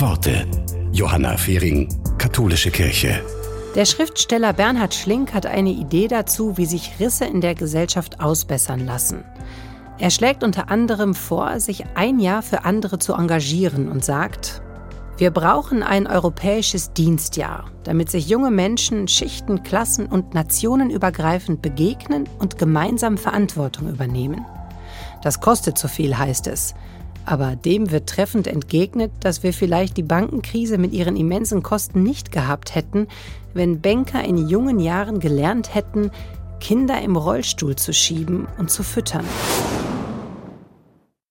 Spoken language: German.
Worte. Johanna Fehring, Katholische Kirche. Der Schriftsteller Bernhard Schlink hat eine Idee dazu, wie sich Risse in der Gesellschaft ausbessern lassen. Er schlägt unter anderem vor, sich ein Jahr für andere zu engagieren und sagt, wir brauchen ein europäisches Dienstjahr, damit sich junge Menschen Schichten, Klassen und Nationen übergreifend begegnen und gemeinsam Verantwortung übernehmen. Das kostet zu viel, heißt es. Aber dem wird treffend entgegnet, dass wir vielleicht die Bankenkrise mit ihren immensen Kosten nicht gehabt hätten, wenn Banker in jungen Jahren gelernt hätten, Kinder im Rollstuhl zu schieben und zu füttern.